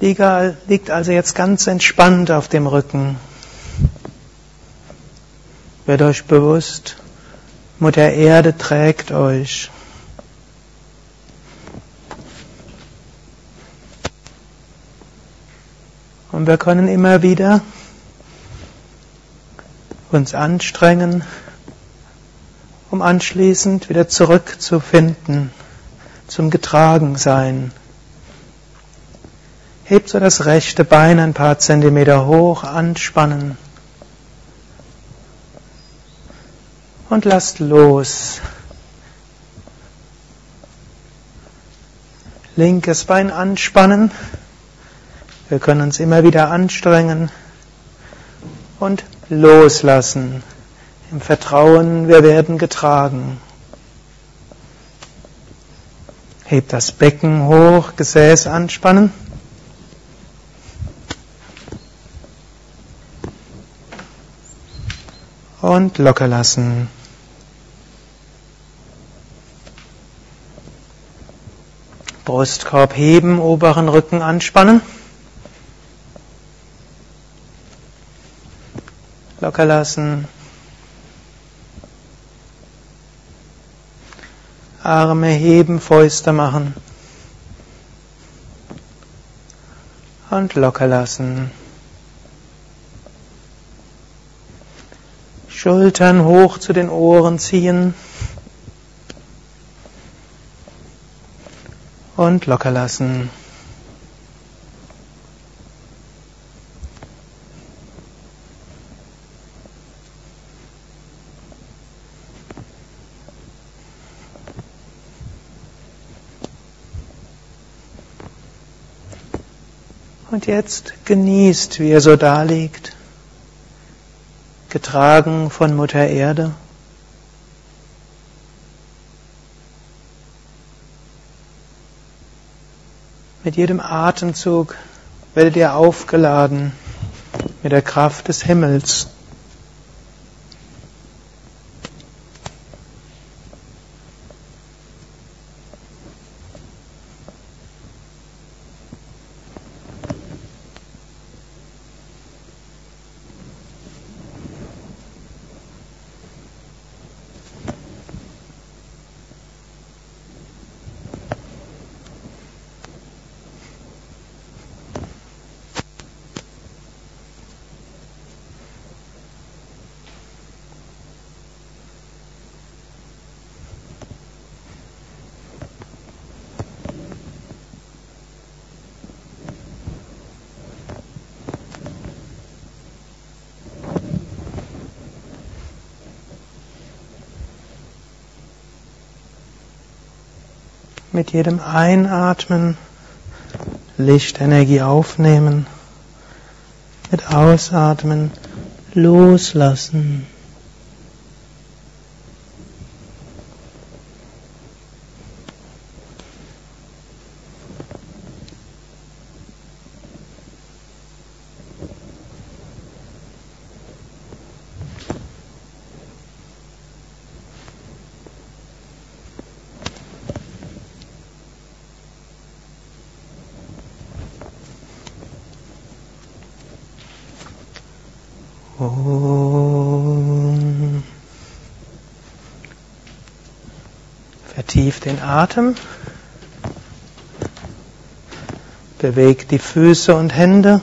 Liegt also jetzt ganz entspannt auf dem Rücken. Wird euch bewusst, Mutter Erde trägt euch. Und wir können immer wieder uns anstrengen, um anschließend wieder zurückzufinden zum Getragensein. Hebt so das rechte Bein ein paar Zentimeter hoch, anspannen. Und lasst los. Linkes Bein anspannen. Wir können uns immer wieder anstrengen und loslassen. Im Vertrauen, wir werden getragen. Hebt das Becken hoch, Gesäß anspannen. Und locker lassen. Brustkorb heben, oberen Rücken anspannen. Locker lassen. Arme heben, Fäuste machen. Und locker lassen. Schultern hoch zu den Ohren ziehen. Und locker lassen. Und jetzt genießt, wie er so da liegt, getragen von Mutter Erde. Mit jedem Atemzug werdet ihr aufgeladen mit der Kraft des Himmels. Mit jedem Einatmen Lichtenergie aufnehmen. Mit Ausatmen loslassen. Om. Vertieft den Atem. Bewegt die Füße und Hände.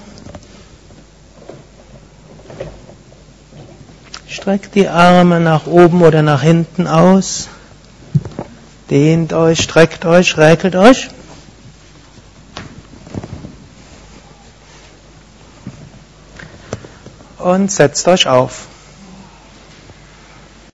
Streckt die Arme nach oben oder nach hinten aus. Dehnt euch, streckt euch, räkelt euch. Und setzt euch auf.